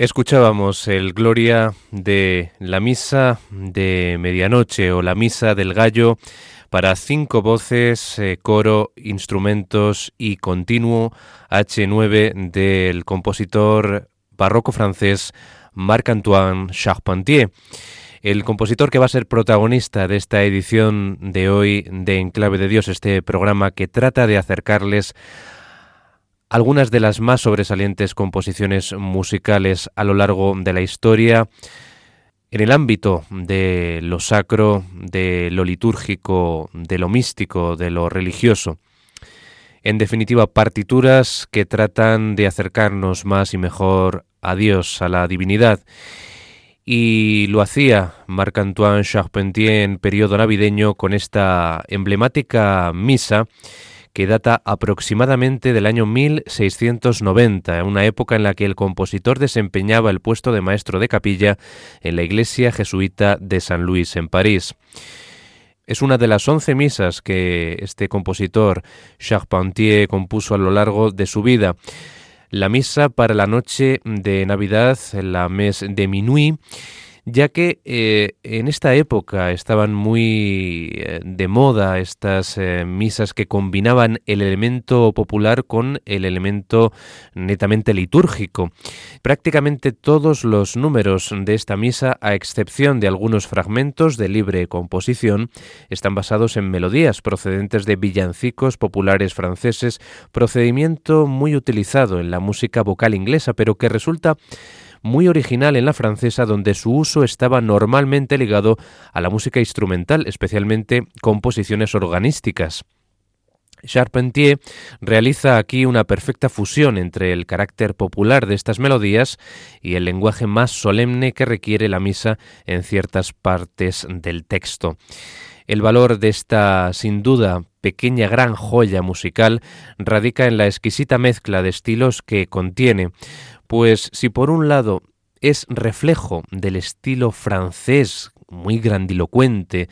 Escuchábamos el Gloria de la Misa de Medianoche o la Misa del Gallo para cinco voces, eh, coro, instrumentos y continuo H9 del compositor barroco francés Marc-Antoine Charpentier. El compositor que va a ser protagonista de esta edición de hoy de Enclave de Dios, este programa que trata de acercarles algunas de las más sobresalientes composiciones musicales a lo largo de la historia en el ámbito de lo sacro, de lo litúrgico, de lo místico, de lo religioso. En definitiva, partituras que tratan de acercarnos más y mejor a Dios, a la divinidad. Y lo hacía Marc-Antoine Charpentier en periodo navideño con esta emblemática misa que data aproximadamente del año 1690, una época en la que el compositor desempeñaba el puesto de maestro de capilla en la iglesia jesuita de San Luis en París. Es una de las once misas que este compositor Charpentier compuso a lo largo de su vida. La misa para la noche de Navidad, la mes de Minuit, ya que eh, en esta época estaban muy eh, de moda estas eh, misas que combinaban el elemento popular con el elemento netamente litúrgico. Prácticamente todos los números de esta misa, a excepción de algunos fragmentos de libre composición, están basados en melodías procedentes de villancicos populares franceses, procedimiento muy utilizado en la música vocal inglesa, pero que resulta muy original en la francesa donde su uso estaba normalmente ligado a la música instrumental, especialmente composiciones organísticas. Charpentier realiza aquí una perfecta fusión entre el carácter popular de estas melodías y el lenguaje más solemne que requiere la misa en ciertas partes del texto. El valor de esta, sin duda, pequeña gran joya musical radica en la exquisita mezcla de estilos que contiene, pues si por un lado es reflejo del estilo francés muy grandilocuente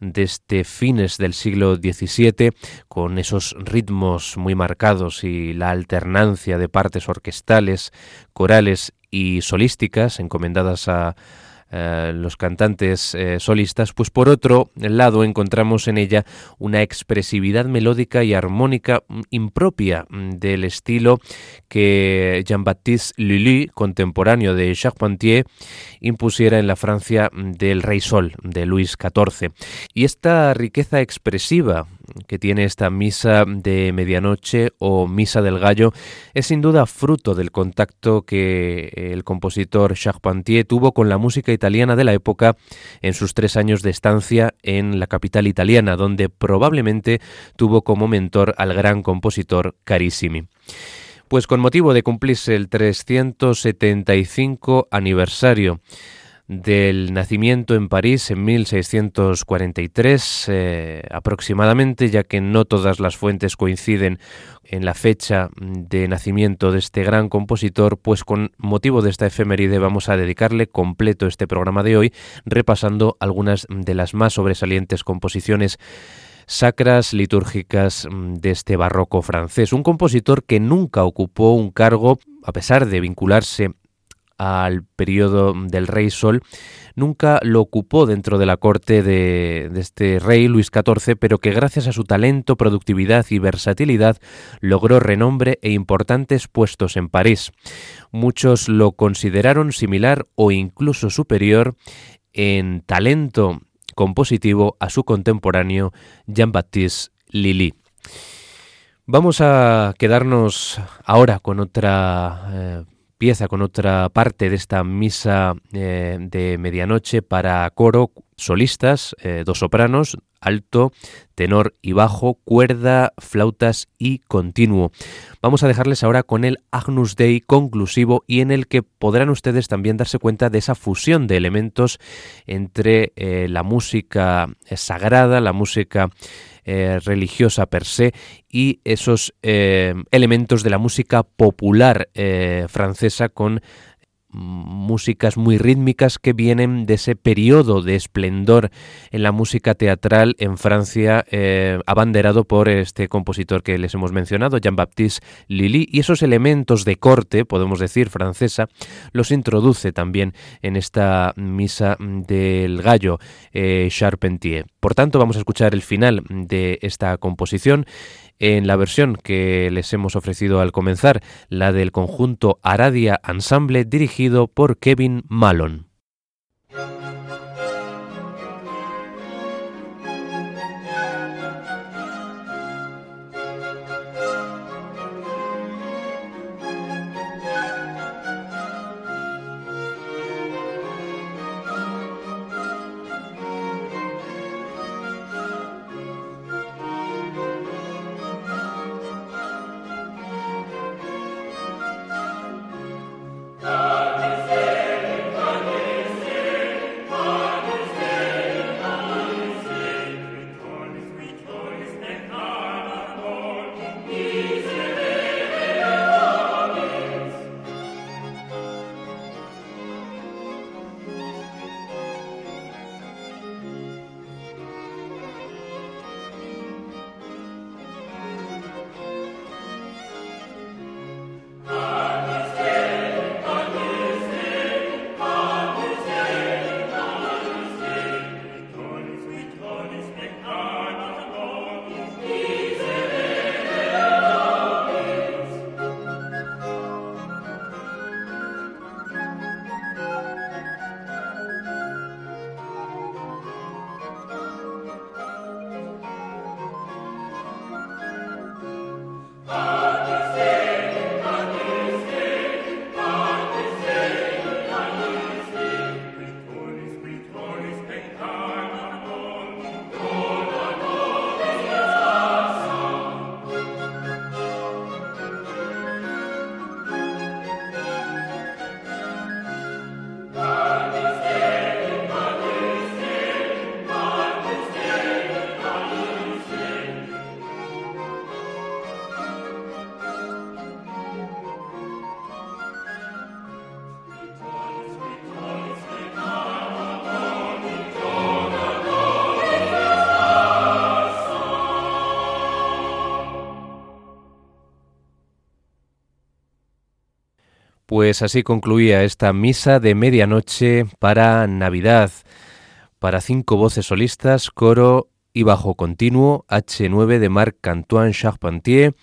desde este fines del siglo XVII, con esos ritmos muy marcados y la alternancia de partes orquestales, corales y solísticas encomendadas a eh, los cantantes eh, solistas, pues por otro lado encontramos en ella una expresividad melódica y armónica mm, impropia mm, del estilo que Jean-Baptiste Lully, contemporáneo de Charpentier, impusiera en la Francia mm, del Rey Sol, de Luis XIV. Y esta riqueza expresiva que tiene esta misa de medianoche o misa del gallo es sin duda fruto del contacto que el compositor Charpentier tuvo con la música italiana de la época en sus tres años de estancia en la capital italiana, donde probablemente tuvo como mentor al gran compositor Carissimi. Pues con motivo de cumplirse el 375 aniversario del nacimiento en París en 1643 eh, aproximadamente, ya que no todas las fuentes coinciden en la fecha de nacimiento de este gran compositor, pues con motivo de esta efeméride vamos a dedicarle completo este programa de hoy, repasando algunas de las más sobresalientes composiciones sacras litúrgicas de este barroco francés. Un compositor que nunca ocupó un cargo, a pesar de vincularse al periodo del rey Sol, nunca lo ocupó dentro de la corte de, este rey Luis XIV, pero que gracias a su talento, productividad y versatilidad logró renombre e importantes puestos en París. Muchos lo consideraron similar o incluso superior en talento compositivo a su contemporáneo Jean-Baptiste Lilly. Vamos a quedarnos ahora con otra eh, empieza con otra parte de esta misa eh, de medianoche para coro, solistas, eh, dos sopranos, alto, tenor y bajo, cuerda, flautas y continuo. Vamos a dejarles ahora con el Agnus Dei conclusivo y en el que podrán ustedes también darse cuenta de esa fusión de elementos entre eh, la música sagrada, la música eh, religiosa per se y esos eh, elementos de la música popular eh, francesa con músicas muy rítmicas que vienen de ese periodo de esplendor en la música teatral en Francia, eh, abanderado por este compositor que les hemos mencionado, Jean-Baptiste Lully, y esos elementos de corte, podemos decir, francesa, los introduce también en esta misa del gallo eh, Charpentier. Por tanto, vamos a escuchar el final de esta composición en la versión que les hemos ofrecido al comenzar, la del conjunto Aradia Ensemble dirigido por Kevin Malone. Pues así concluía esta misa de medianoche para Navidad, para cinco voces solistas, coro y bajo continuo H9 de Marc-Antoine Charpentier,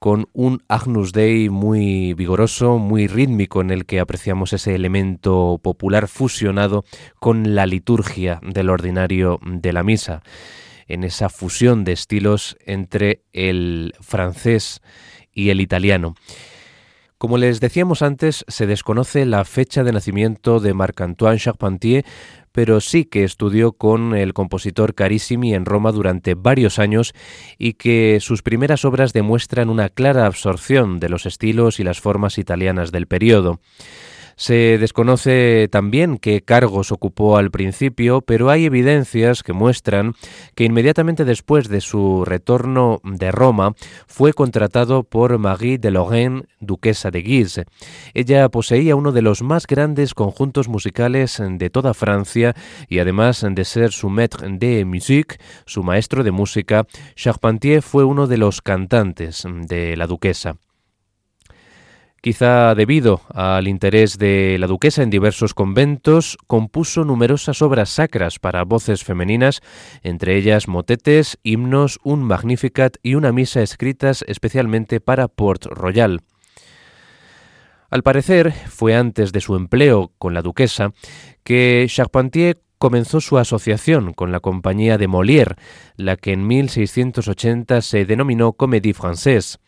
con un Agnus Dei muy vigoroso, muy rítmico, en el que apreciamos ese elemento popular fusionado con la liturgia del ordinario de la misa, en esa fusión de estilos entre el francés y el italiano. Como les decíamos antes, se desconoce la fecha de nacimiento de Marc-Antoine Charpentier, pero sí que estudió con el compositor Carissimi en Roma durante varios años y que sus primeras obras demuestran una clara absorción de los estilos y las formas italianas del periodo. Se desconoce también qué cargos ocupó al principio, pero hay evidencias que muestran que inmediatamente después de su retorno de Roma fue contratado por Marie de Lorraine, duquesa de Guise. Ella poseía uno de los más grandes conjuntos musicales de toda Francia y además de ser su maître de musique, su maestro de música, Charpentier fue uno de los cantantes de la duquesa. Quizá debido al interés de la duquesa en diversos conventos, compuso numerosas obras sacras para voces femeninas, entre ellas motetes, himnos, un Magnificat y una misa escritas especialmente para Port Royal. Al parecer, fue antes de su empleo con la duquesa que Charpentier comenzó su asociación con la compañía de Molière, la que en 1680 se denominó Comédie Française.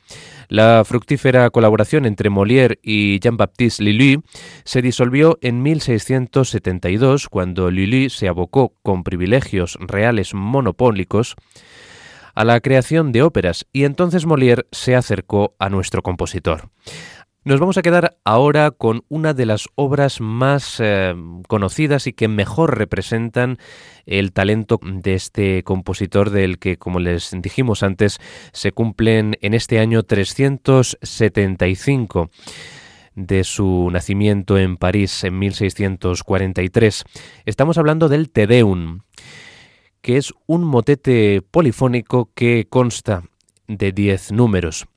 La fructífera colaboración entre Molière y Jean-Baptiste Lully se disolvió en 1672 cuando Lully se abocó con privilegios reales monopólicos a la creación de óperas y entonces Molière se acercó a nuestro compositor. Nos vamos a quedar ahora con una de las obras más eh, conocidas y que mejor representan el talento de este compositor del que, como les dijimos antes, se cumplen en este año 375. de su nacimiento en París en 1643. Estamos hablando del Te Deum, que es un motete polifónico que consta de diez números.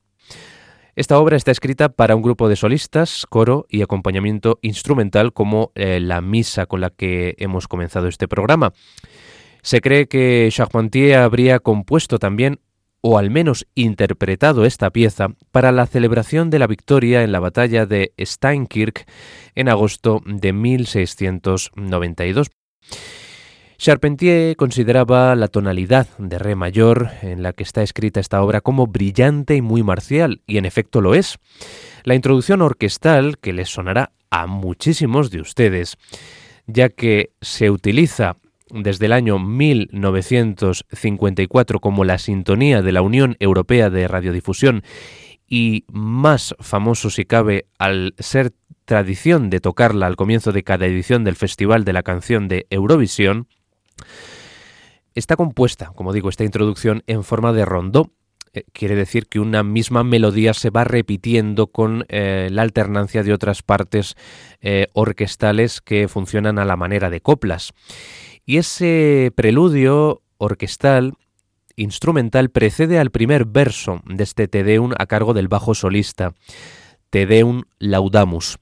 Esta obra está escrita para un grupo de solistas, coro y acompañamiento instrumental como eh, la misa con la que hemos comenzado este programa. Se cree que Charpentier habría compuesto también o al menos interpretado esta pieza para la celebración de la victoria en la batalla de Steinkirk en agosto de 1692. Charpentier consideraba la tonalidad de Re mayor en la que está escrita esta obra como brillante y muy marcial, y en efecto lo es. La introducción orquestal, que les sonará a muchísimos de ustedes, ya que se utiliza desde el año 1954 como la sintonía de la Unión Europea de Radiodifusión y más famoso si cabe al ser tradición de tocarla al comienzo de cada edición del Festival de la Canción de Eurovisión, Está compuesta, como digo, esta introducción en forma de rondó. Eh, quiere decir que una misma melodía se va repitiendo con eh, la alternancia de otras partes eh, orquestales que funcionan a la manera de coplas. Y ese preludio orquestal instrumental precede al primer verso de este Te Deum a cargo del bajo solista, Te Deum Laudamus.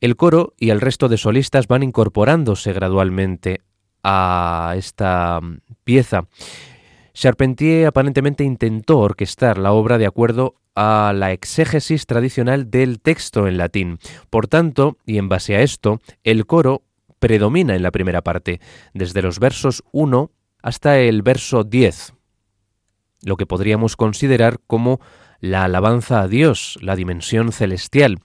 El coro y el resto de solistas van incorporándose gradualmente a esta pieza. Charpentier aparentemente intentó orquestar la obra de acuerdo a la exégesis tradicional del texto en latín. Por tanto, y en base a esto, el coro predomina en la primera parte, desde los versos 1 hasta el verso 10, lo que podríamos considerar como la alabanza a Dios, la dimensión celestial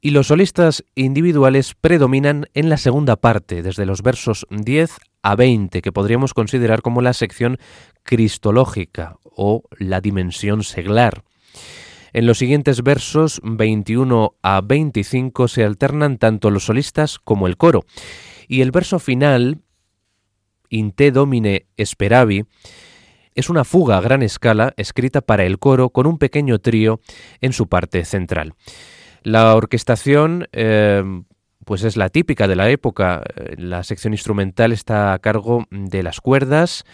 y los solistas individuales predominan en la segunda parte, desde los versos 10 a 20, que podríamos considerar como la sección cristológica o la dimensión seglar. En los siguientes versos 21 a 25 se alternan tanto los solistas como el coro, y el verso final, In te domine speravi, es una fuga a gran escala escrita para el coro con un pequeño trío en su parte central. La orquestación eh, pues es la típica de la época. La sección instrumental está a cargo de las cuerdas.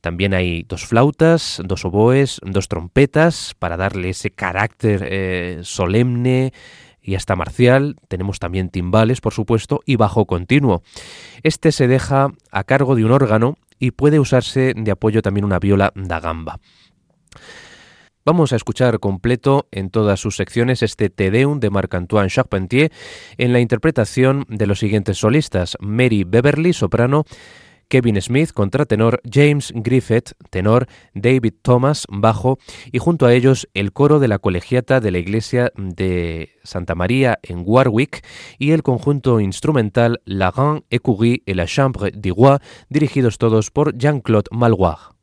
También hay dos flautas, dos oboes, dos trompetas para darle ese carácter eh, solemne y hasta marcial. Tenemos también timbales, por supuesto, y bajo continuo. Este se deja a cargo de un órgano y puede usarse de apoyo también una viola da gamba. Vamos a escuchar completo en todas sus secciones este Te Deum de Marc-Antoine Charpentier en la interpretación de los siguientes solistas: Mary Beverly, soprano, Kevin Smith, contratenor, James Griffith, tenor, David Thomas, bajo, y junto a ellos el coro de la colegiata de la iglesia de Santa María en Warwick y el conjunto instrumental La Grande Écurie et la Chambre du Roi, dirigidos todos por Jean-Claude Maloir.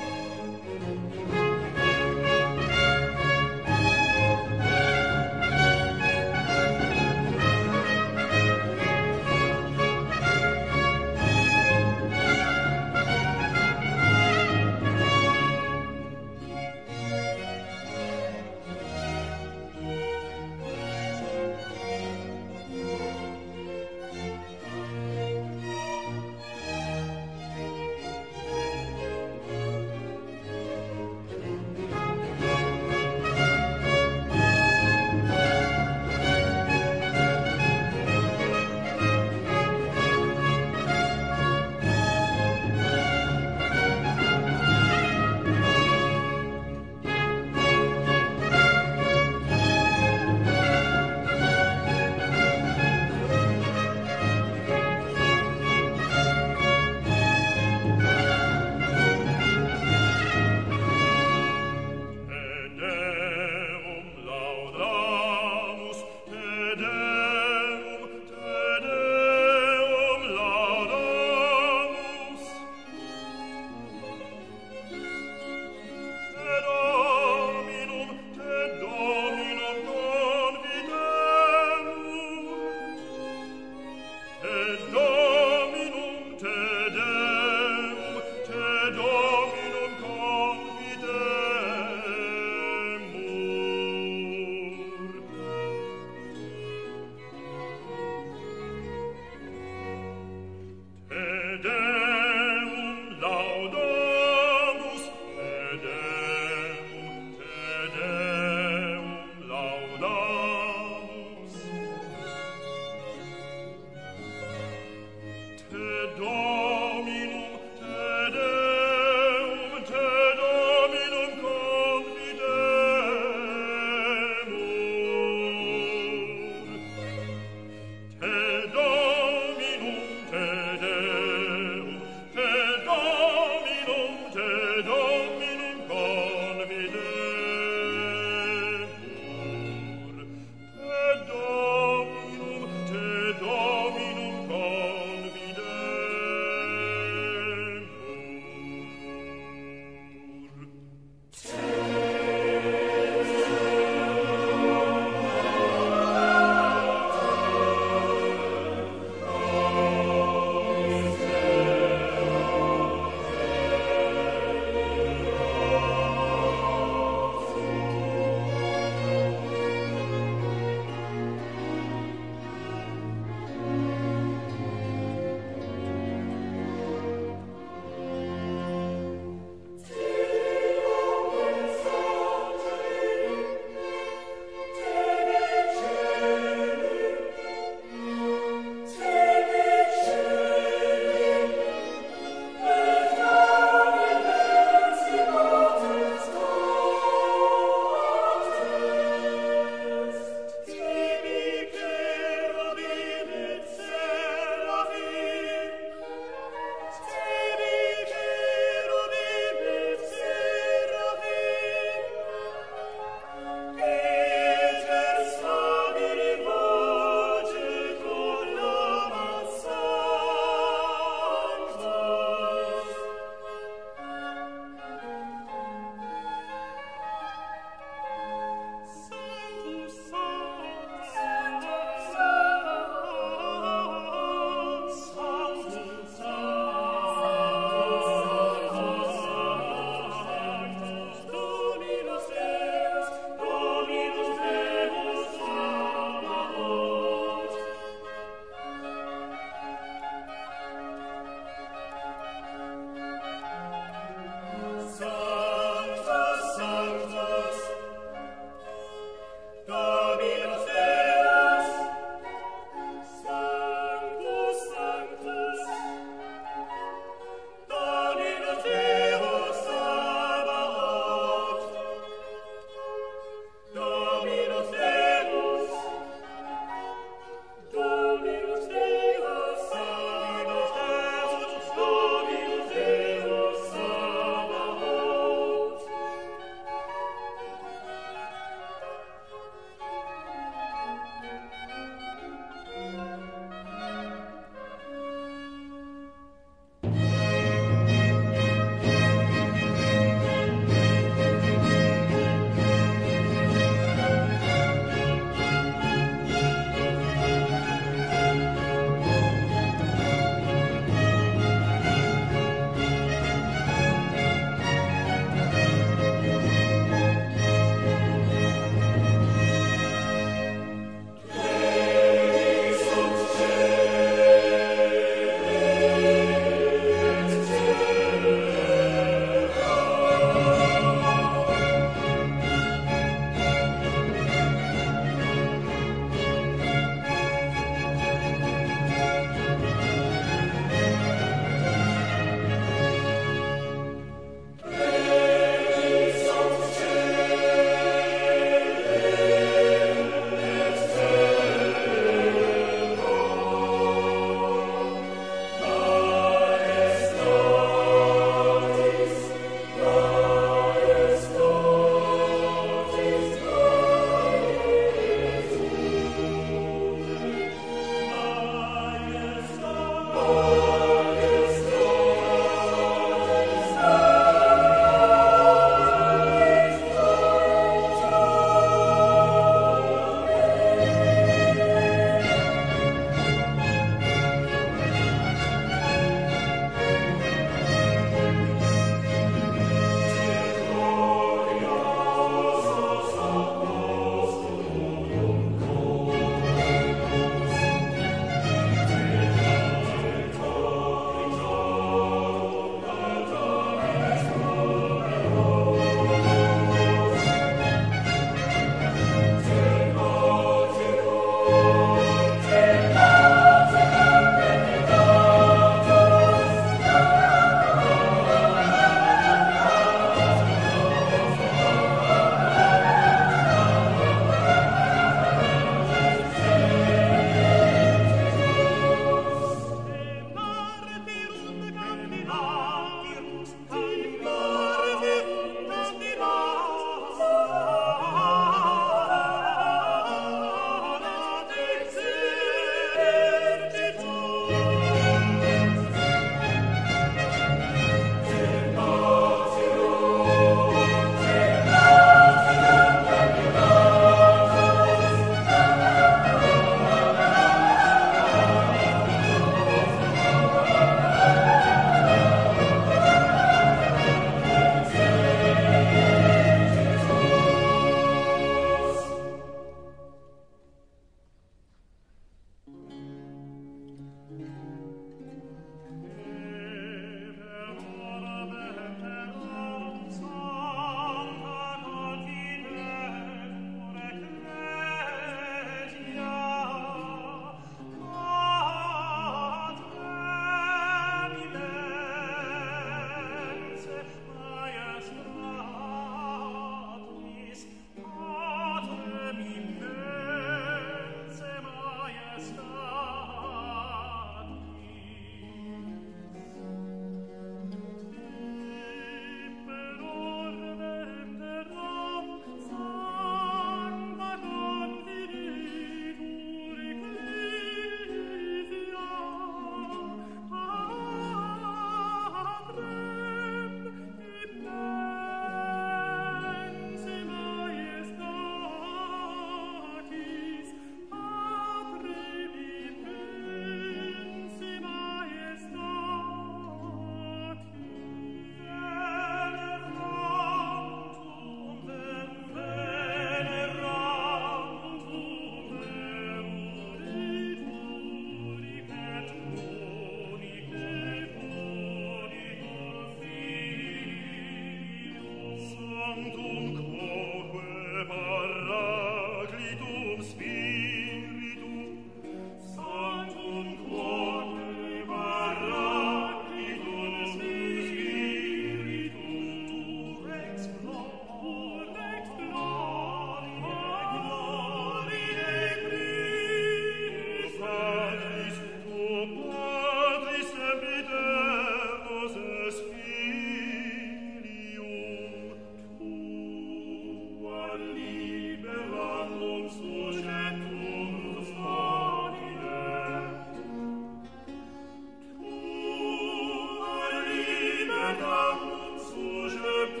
Madame, songe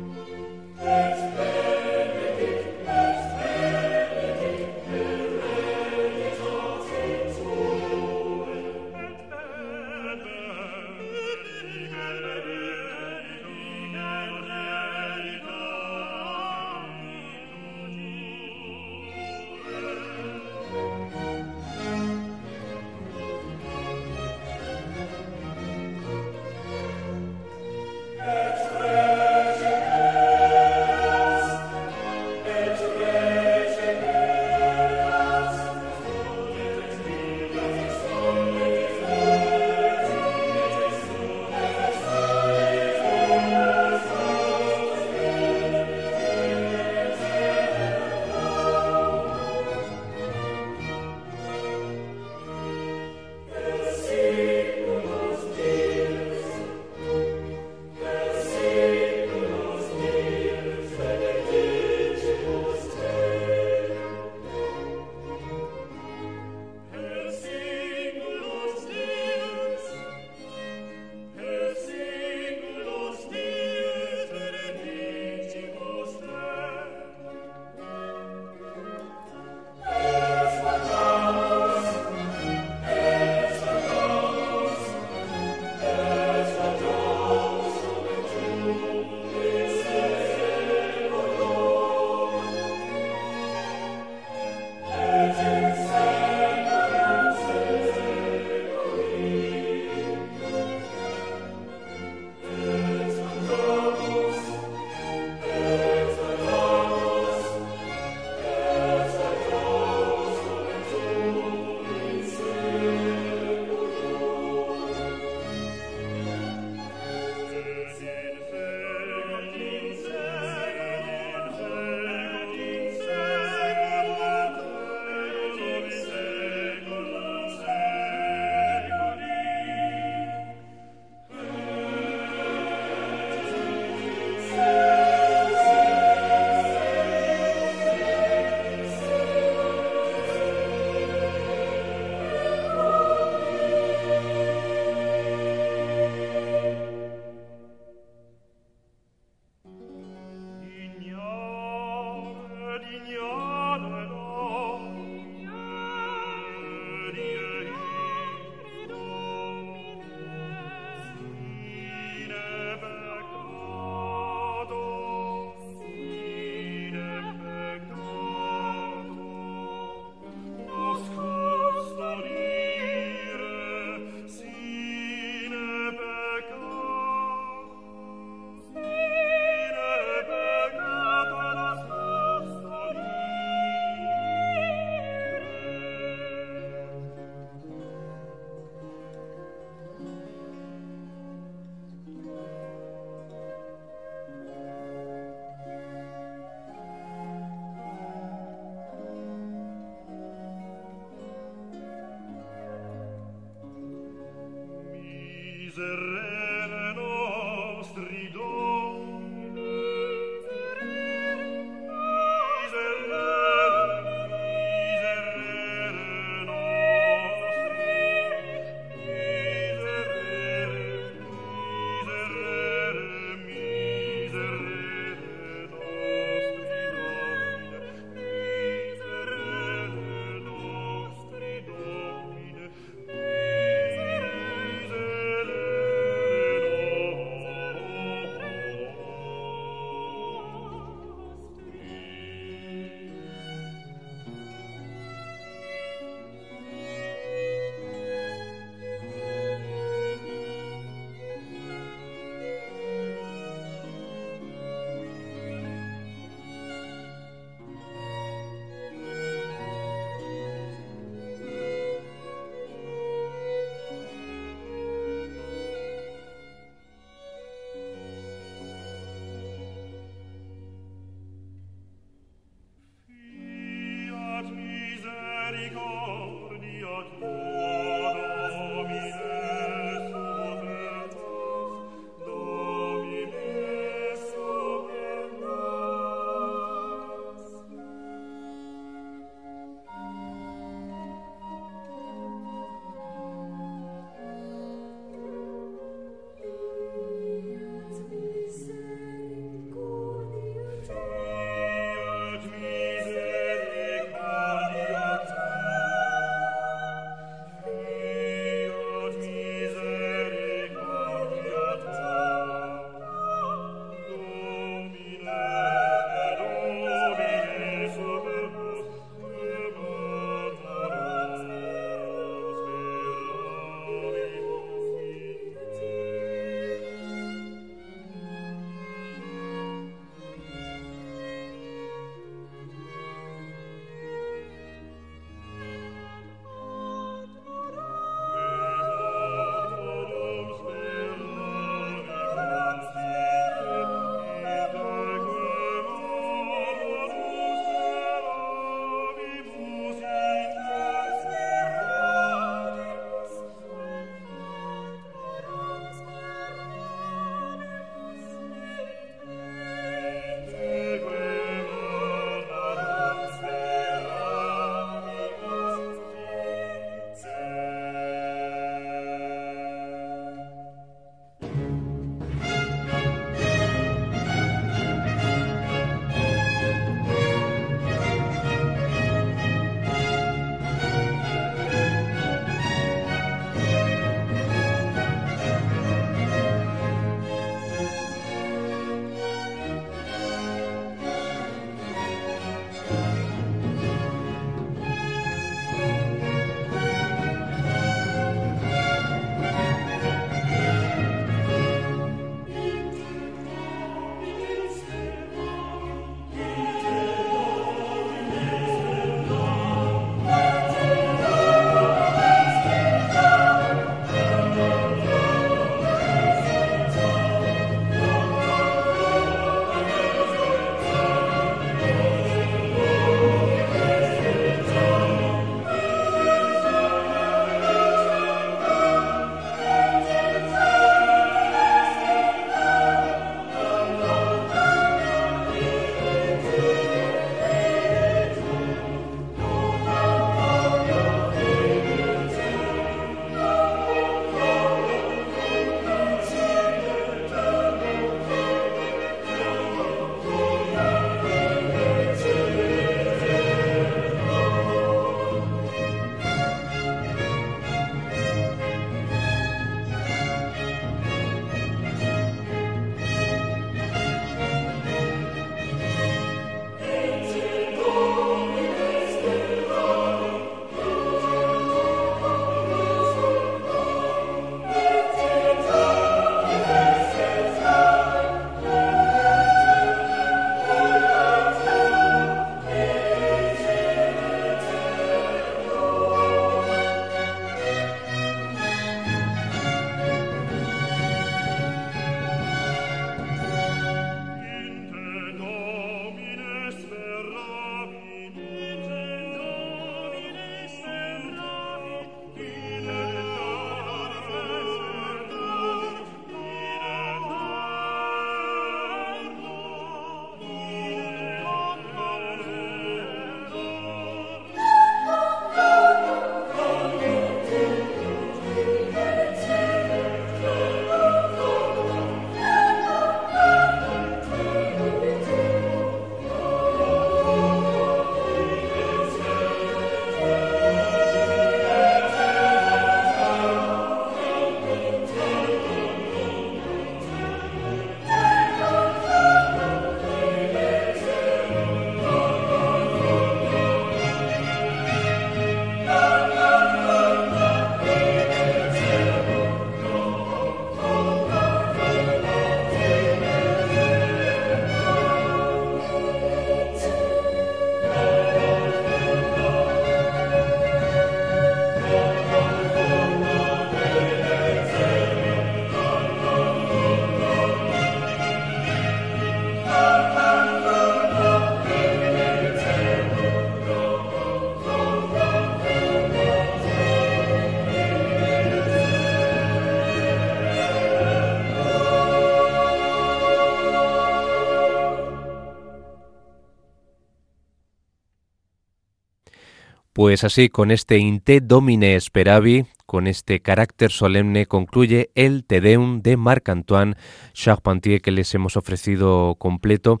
Pues así, con este Inte Domine Speravi, con este carácter solemne, concluye el Te Deum de Marc-Antoine Charpentier que les hemos ofrecido completo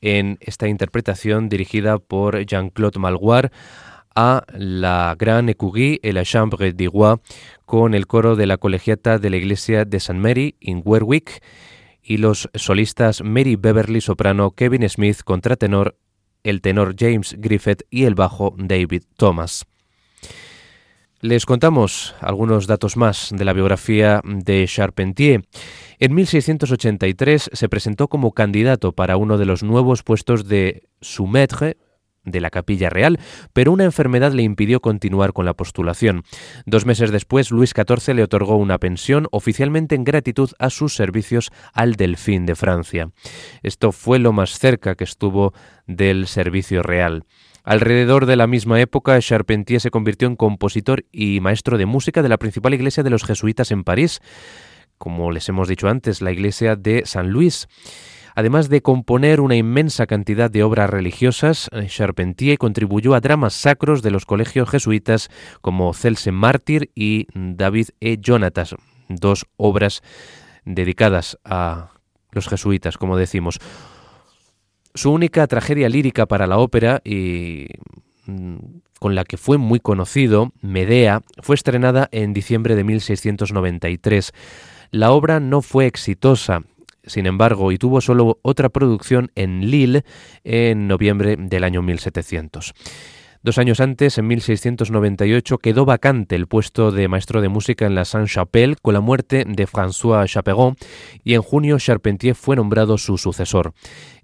en esta interpretación dirigida por Jean-Claude Malguard a la Gran Écurie et la Chambre du Roi con el coro de la colegiata de la iglesia de St. Mary en Werwick y los solistas Mary Beverly soprano, Kevin Smith contratenor el tenor James Griffith y el bajo David Thomas. Les contamos algunos datos más de la biografía de Charpentier. En 1683 se presentó como candidato para uno de los nuevos puestos de maître de la Capilla Real, pero una enfermedad le impidió continuar con la postulación. Dos meses después, Luis XIV le otorgó una pensión oficialmente en gratitud a sus servicios al Delfín de Francia. Esto fue lo más cerca que estuvo del servicio real. Alrededor de la misma época, Charpentier se convirtió en compositor y maestro de música de la principal iglesia de los jesuitas en París, como les hemos dicho antes, la iglesia de San Luis. Además de componer una inmensa cantidad de obras religiosas, eh, Charpentier contribuyó a dramas sacros de los colegios jesuitas como Celse Mártir y David E. Jonatas, dos obras dedicadas a los jesuitas, como decimos. Su única tragedia lírica para la ópera y mm, con la que fue muy conocido, Medea, fue estrenada en diciembre de 1693. La obra no fue exitosa sin embargo, y tuvo solo otra producción en Lille en noviembre del año 1700. Dos años antes, en 1698, quedó vacante el puesto de maestro de música en la Saint-Chapelle con la muerte de François Chaperon y en junio Charpentier fue nombrado su sucesor.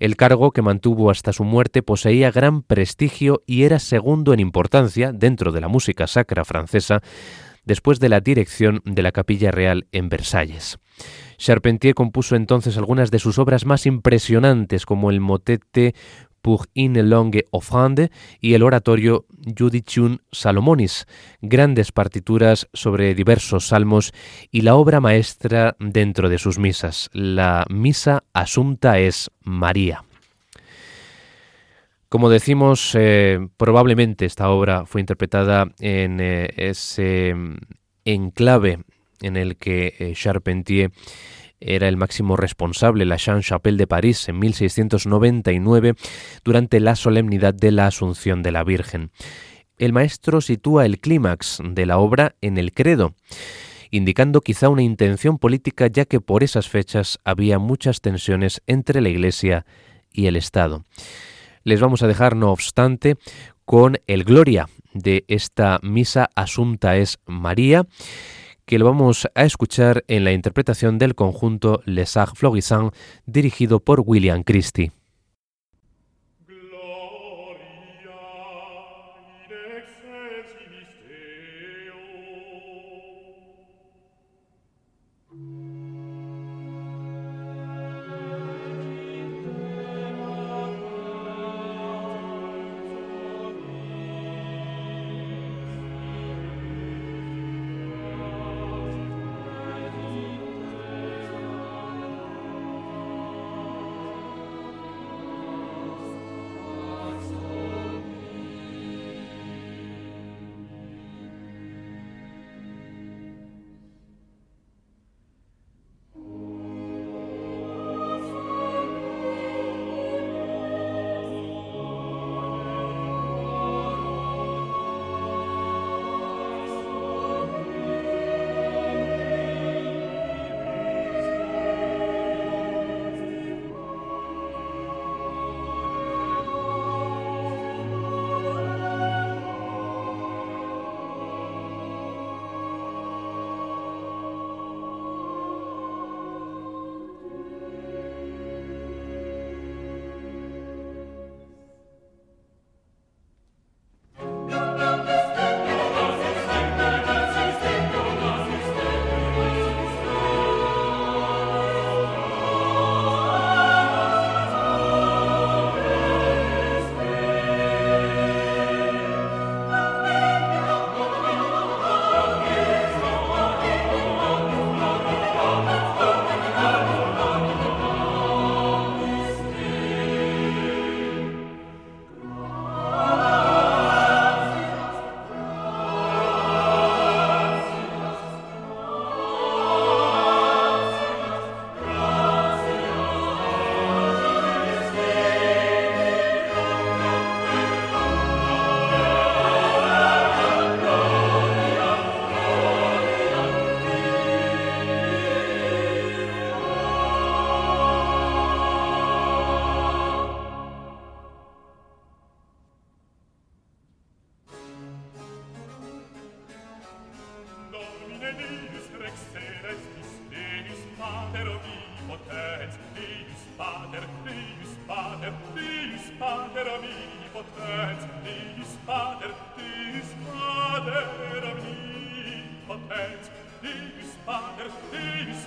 El cargo que mantuvo hasta su muerte poseía gran prestigio y era segundo en importancia dentro de la música sacra francesa después de la dirección de la Capilla Real en Versalles. Charpentier compuso entonces algunas de sus obras más impresionantes, como el motete pour une longue offrande y el oratorio Judicium Salomonis, grandes partituras sobre diversos salmos y la obra maestra dentro de sus misas, la Misa Asunta es María. Como decimos, eh, probablemente esta obra fue interpretada en eh, ese enclave en el que eh, Charpentier era el máximo responsable, la Sainte-Chapelle de París, en 1699, durante la solemnidad de la Asunción de la Virgen. El maestro sitúa el clímax de la obra en el credo, indicando quizá una intención política ya que por esas fechas había muchas tensiones entre la Iglesia y el Estado. Les vamos a dejar, no obstante, con el Gloria de esta misa Asunta es María, que lo vamos a escuchar en la interpretación del conjunto Les Arts Florissants dirigido por William Christie.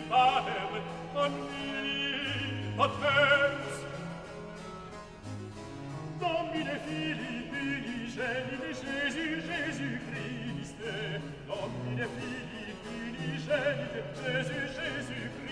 heaven omni me attends Domine Fili unigeni Jésus jesu christe. Domine Fili unigeni Jésus jesu Christ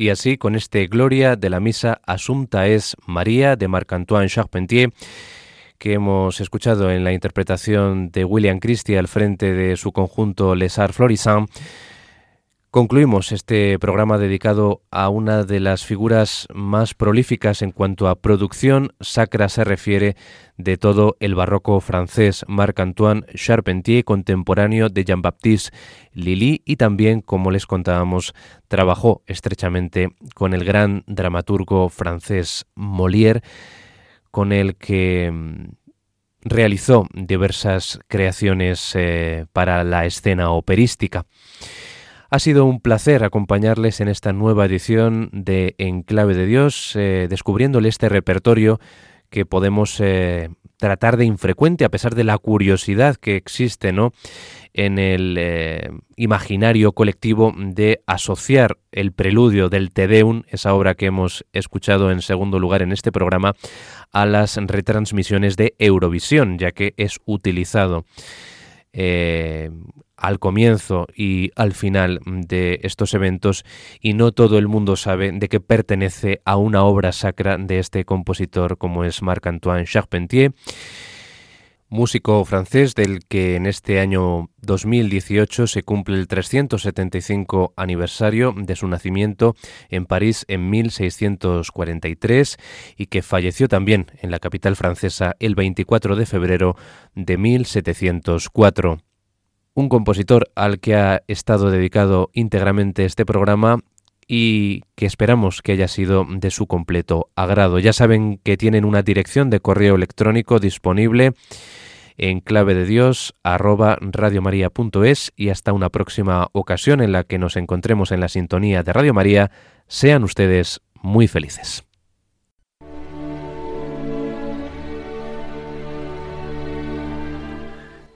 Y así, con este Gloria de la Misa Asunta es María de Marc-Antoine Charpentier, que hemos escuchado en la interpretación de William Christie al frente de su conjunto Les Arts Florissant, Concluimos este programa dedicado a una de las figuras más prolíficas en cuanto a producción sacra se refiere de todo el barroco francés, Marc-Antoine Charpentier, contemporáneo de Jean-Baptiste Lilly y también, como les contábamos, trabajó estrechamente con el gran dramaturgo francés Molière, con el que mm, realizó diversas creaciones eh, para la escena operística. Ha sido un placer acompañarles en esta nueva edición de Enclave de Dios, eh, descubriéndole este repertorio que podemos eh, tratar de infrecuente a pesar de la curiosidad que existe ¿no? en el eh, imaginario colectivo de asociar el preludio del Te Deum, esa obra que hemos escuchado en segundo lugar en este programa, a las retransmisiones de Eurovisión, ya que es utilizado al comienzo y al final de estos eventos y no todo el mundo sabe de que pertenece a una obra sacra de este compositor como es Marc-Antoine Charpentier, músico francés del que en este año 2018 se cumple el 375 aniversario de su nacimiento en París en 1643 y que falleció también en la capital francesa el 24 de febrero de 1704 un compositor al que ha estado dedicado íntegramente este programa y que esperamos que haya sido de su completo agrado. Ya saben que tienen una dirección de correo electrónico disponible en clave de Dios radiomaria.es y hasta una próxima ocasión en la que nos encontremos en la sintonía de Radio María. Sean ustedes muy felices.